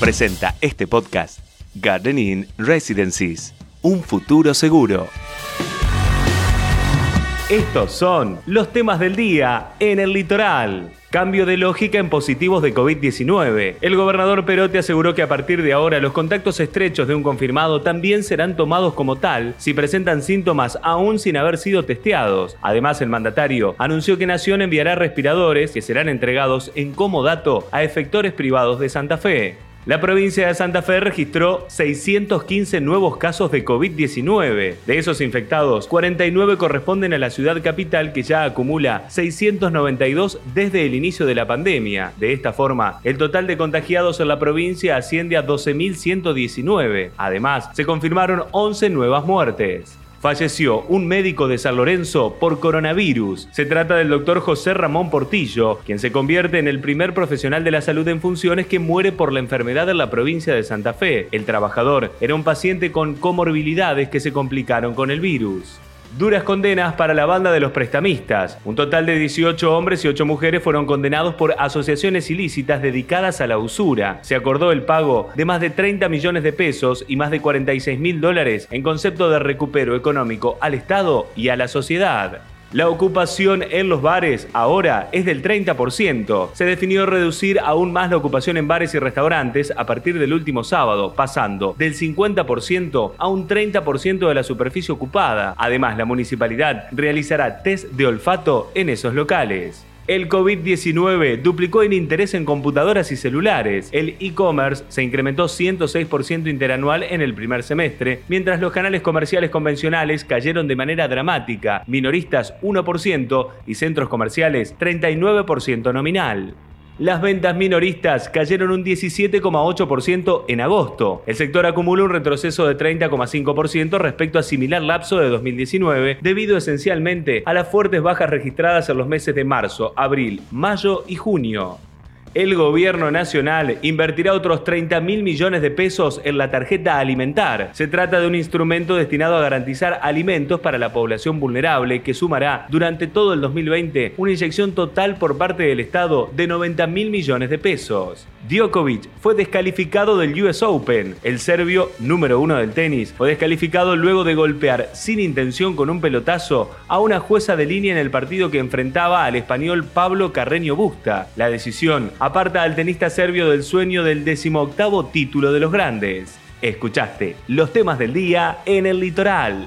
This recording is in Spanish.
Presenta este podcast Gardening Residencies, un futuro seguro. Estos son los temas del día en el litoral. Cambio de lógica en positivos de COVID-19. El gobernador Perote aseguró que a partir de ahora los contactos estrechos de un confirmado también serán tomados como tal si presentan síntomas aún sin haber sido testeados. Además, el mandatario anunció que Nación enviará respiradores que serán entregados en comodato a efectores privados de Santa Fe. La provincia de Santa Fe registró 615 nuevos casos de COVID-19. De esos infectados, 49 corresponden a la ciudad capital que ya acumula 692 desde el inicio de la pandemia. De esta forma, el total de contagiados en la provincia asciende a 12.119. Además, se confirmaron 11 nuevas muertes falleció un médico de San Lorenzo por coronavirus. Se trata del doctor José Ramón Portillo, quien se convierte en el primer profesional de la salud en funciones que muere por la enfermedad en la provincia de Santa Fe. El trabajador era un paciente con comorbilidades que se complicaron con el virus. Duras condenas para la banda de los prestamistas. Un total de 18 hombres y 8 mujeres fueron condenados por asociaciones ilícitas dedicadas a la usura. Se acordó el pago de más de 30 millones de pesos y más de 46 mil dólares en concepto de recupero económico al Estado y a la sociedad. La ocupación en los bares ahora es del 30%. Se definió reducir aún más la ocupación en bares y restaurantes a partir del último sábado, pasando del 50% a un 30% de la superficie ocupada. Además, la municipalidad realizará test de olfato en esos locales. El COVID-19 duplicó en interés en computadoras y celulares. El e-commerce se incrementó 106% interanual en el primer semestre, mientras los canales comerciales convencionales cayeron de manera dramática, minoristas 1% y centros comerciales 39% nominal. Las ventas minoristas cayeron un 17,8% en agosto. El sector acumula un retroceso de 30,5% respecto a similar lapso de 2019, debido esencialmente a las fuertes bajas registradas en los meses de marzo, abril, mayo y junio el gobierno nacional invertirá otros 30 mil millones de pesos en la tarjeta alimentar. Se trata de un instrumento destinado a garantizar alimentos para la población vulnerable que sumará durante todo el 2020 una inyección total por parte del Estado de 90 mil millones de pesos. Djokovic fue descalificado del US Open. El serbio, número uno del tenis, fue descalificado luego de golpear sin intención con un pelotazo a una jueza de línea en el partido que enfrentaba al español Pablo Carreño Busta. La decisión aparta al tenista serbio del sueño del decimoctavo título de los grandes. Escuchaste los temas del día en el litoral.